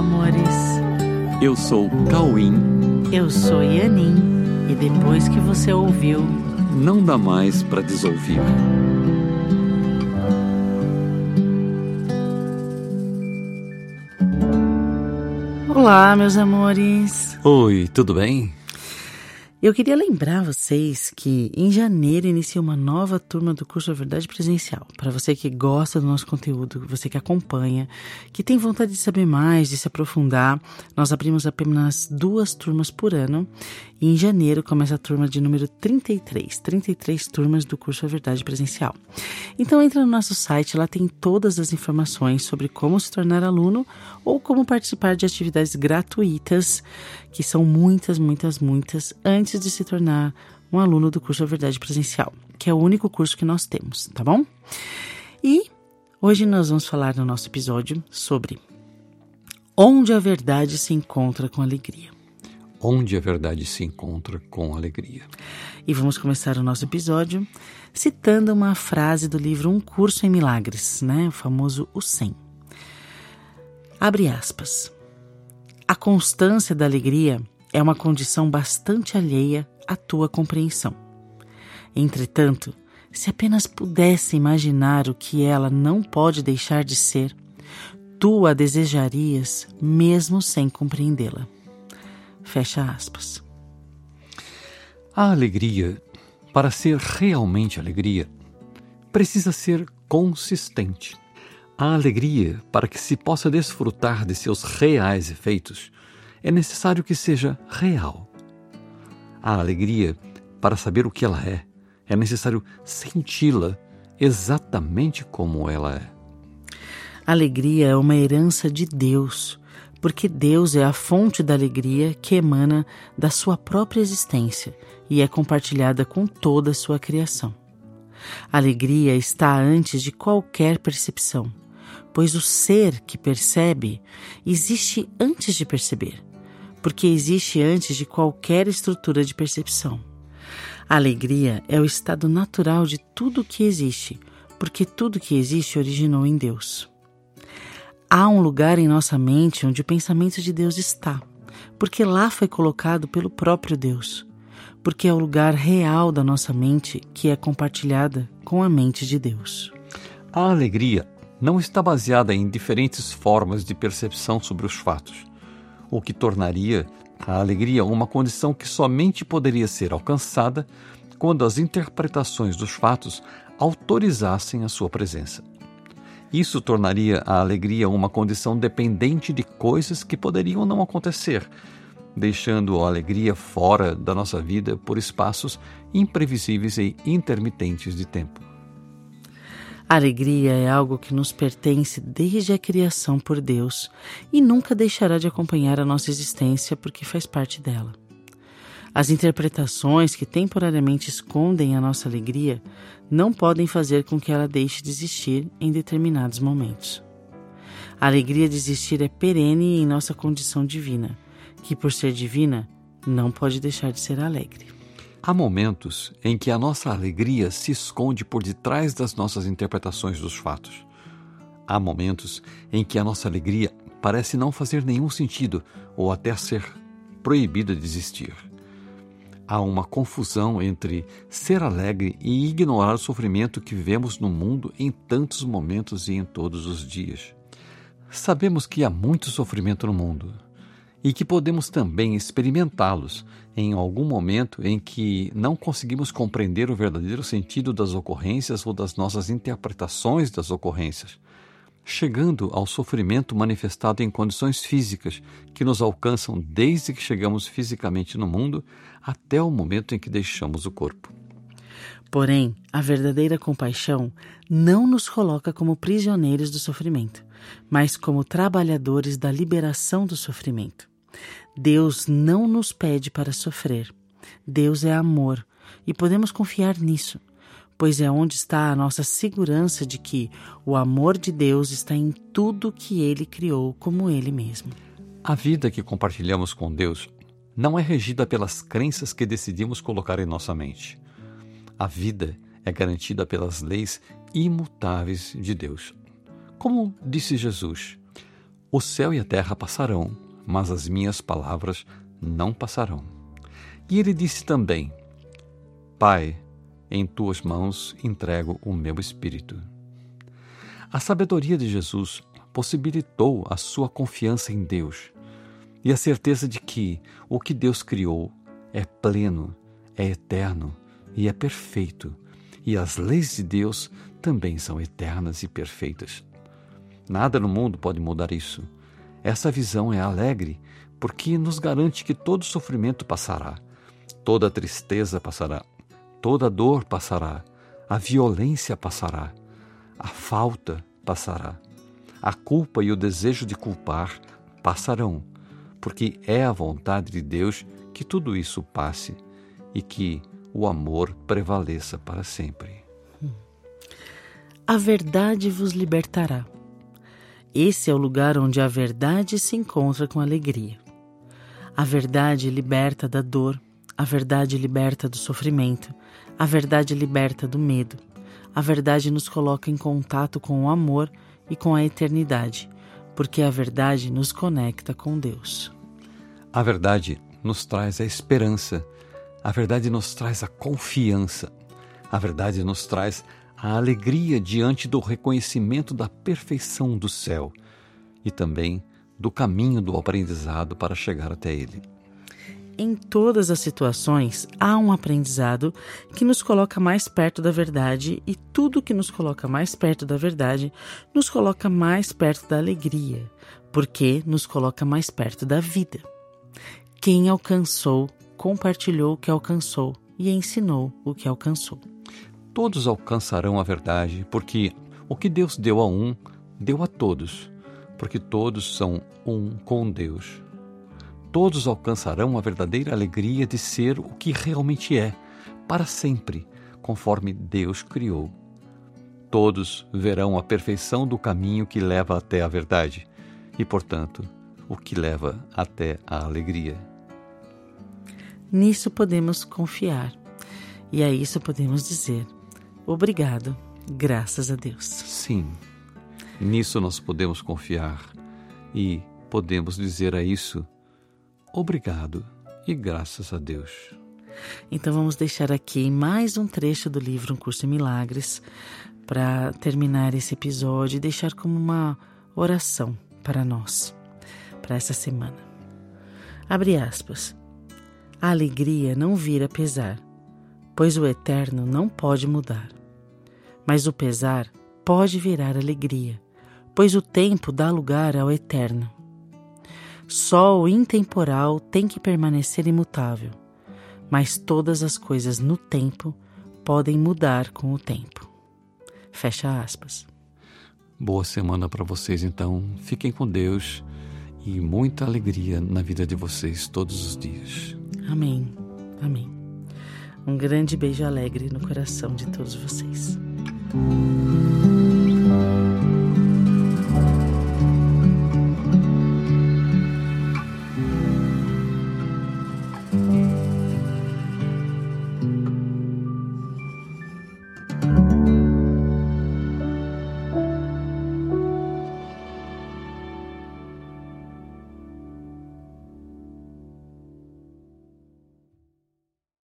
amores. Eu sou Cauim. Eu sou Yanin. E depois que você ouviu, não dá mais para desouvir. Olá, meus amores. Oi, tudo bem? Eu queria lembrar vocês que em janeiro inicia uma nova turma do curso A Verdade Presencial. Para você que gosta do nosso conteúdo, você que acompanha, que tem vontade de saber mais, de se aprofundar, nós abrimos apenas duas turmas por ano. E em janeiro começa a turma de número 33, 33 turmas do curso A Verdade Presencial. Então entra no nosso site, lá tem todas as informações sobre como se tornar aluno ou como participar de atividades gratuitas, que são muitas, muitas, muitas, antes de se tornar um aluno do curso A Verdade Presencial, que é o único curso que nós temos, tá bom? E hoje nós vamos falar no nosso episódio sobre onde a verdade se encontra com alegria onde a verdade se encontra com alegria. E vamos começar o nosso episódio citando uma frase do livro Um Curso em Milagres, né? o famoso O 100. Abre aspas. A constância da alegria é uma condição bastante alheia à tua compreensão. Entretanto, se apenas pudesse imaginar o que ela não pode deixar de ser, tu a desejarias mesmo sem compreendê-la. Fecha aspas. A alegria, para ser realmente alegria, precisa ser consistente. A alegria, para que se possa desfrutar de seus reais efeitos, é necessário que seja real. A alegria, para saber o que ela é, é necessário senti-la exatamente como ela é. Alegria é uma herança de Deus porque Deus é a fonte da alegria que emana da sua própria existência e é compartilhada com toda a sua criação. A alegria está antes de qualquer percepção, pois o ser que percebe existe antes de perceber, porque existe antes de qualquer estrutura de percepção. A alegria é o estado natural de tudo que existe, porque tudo que existe originou em Deus. Há um lugar em nossa mente onde o pensamento de Deus está, porque lá foi colocado pelo próprio Deus, porque é o lugar real da nossa mente que é compartilhada com a mente de Deus. A alegria não está baseada em diferentes formas de percepção sobre os fatos, o que tornaria a alegria uma condição que somente poderia ser alcançada quando as interpretações dos fatos autorizassem a sua presença. Isso tornaria a alegria uma condição dependente de coisas que poderiam não acontecer, deixando a alegria fora da nossa vida por espaços imprevisíveis e intermitentes de tempo. A alegria é algo que nos pertence desde a criação por Deus e nunca deixará de acompanhar a nossa existência porque faz parte dela. As interpretações que temporariamente escondem a nossa alegria não podem fazer com que ela deixe de existir em determinados momentos. A alegria de existir é perene em nossa condição divina, que por ser divina não pode deixar de ser alegre. Há momentos em que a nossa alegria se esconde por detrás das nossas interpretações dos fatos. Há momentos em que a nossa alegria parece não fazer nenhum sentido ou até ser proibida de existir há uma confusão entre ser alegre e ignorar o sofrimento que vivemos no mundo em tantos momentos e em todos os dias. Sabemos que há muito sofrimento no mundo e que podemos também experimentá-los em algum momento em que não conseguimos compreender o verdadeiro sentido das ocorrências ou das nossas interpretações das ocorrências chegando ao sofrimento manifestado em condições físicas que nos alcançam desde que chegamos fisicamente no mundo até o momento em que deixamos o corpo. Porém, a verdadeira compaixão não nos coloca como prisioneiros do sofrimento, mas como trabalhadores da liberação do sofrimento. Deus não nos pede para sofrer. Deus é amor e podemos confiar nisso pois é onde está a nossa segurança de que o amor de Deus está em tudo que ele criou como ele mesmo. A vida que compartilhamos com Deus não é regida pelas crenças que decidimos colocar em nossa mente. A vida é garantida pelas leis imutáveis de Deus. Como disse Jesus, O céu e a terra passarão, mas as minhas palavras não passarão. E ele disse também: Pai, em tuas mãos entrego o meu espírito. A sabedoria de Jesus possibilitou a sua confiança em Deus e a certeza de que o que Deus criou é pleno, é eterno e é perfeito, e as leis de Deus também são eternas e perfeitas. Nada no mundo pode mudar isso. Essa visão é alegre porque nos garante que todo sofrimento passará, toda tristeza passará, toda dor passará, a violência passará, a falta passará, a culpa e o desejo de culpar passarão, porque é a vontade de Deus que tudo isso passe e que o amor prevaleça para sempre. A verdade vos libertará. Esse é o lugar onde a verdade se encontra com alegria. A verdade liberta da dor, a verdade liberta do sofrimento, a verdade liberta do medo. A verdade nos coloca em contato com o amor e com a eternidade, porque a verdade nos conecta com Deus. A verdade nos traz a esperança, a verdade nos traz a confiança, a verdade nos traz a alegria diante do reconhecimento da perfeição do céu e também do caminho do aprendizado para chegar até ele. Em todas as situações, há um aprendizado que nos coloca mais perto da verdade, e tudo que nos coloca mais perto da verdade nos coloca mais perto da alegria, porque nos coloca mais perto da vida. Quem alcançou, compartilhou o que alcançou e ensinou o que alcançou. Todos alcançarão a verdade, porque o que Deus deu a um, deu a todos porque todos são um com Deus. Todos alcançarão a verdadeira alegria de ser o que realmente é, para sempre, conforme Deus criou. Todos verão a perfeição do caminho que leva até a verdade e, portanto, o que leva até a alegria. Nisso podemos confiar e a isso podemos dizer: obrigado, graças a Deus. Sim. Nisso nós podemos confiar e podemos dizer a isso obrigado e graças a Deus. Então vamos deixar aqui mais um trecho do livro Um Curso em Milagres para terminar esse episódio e deixar como uma oração para nós, para essa semana. Abre aspas. A alegria não vira pesar, pois o eterno não pode mudar. Mas o pesar pode virar alegria pois o tempo dá lugar ao eterno. Só o intemporal tem que permanecer imutável, mas todas as coisas no tempo podem mudar com o tempo. Fecha aspas. Boa semana para vocês, então. Fiquem com Deus e muita alegria na vida de vocês todos os dias. Amém. Amém. Um grande beijo alegre no coração de todos vocês. Música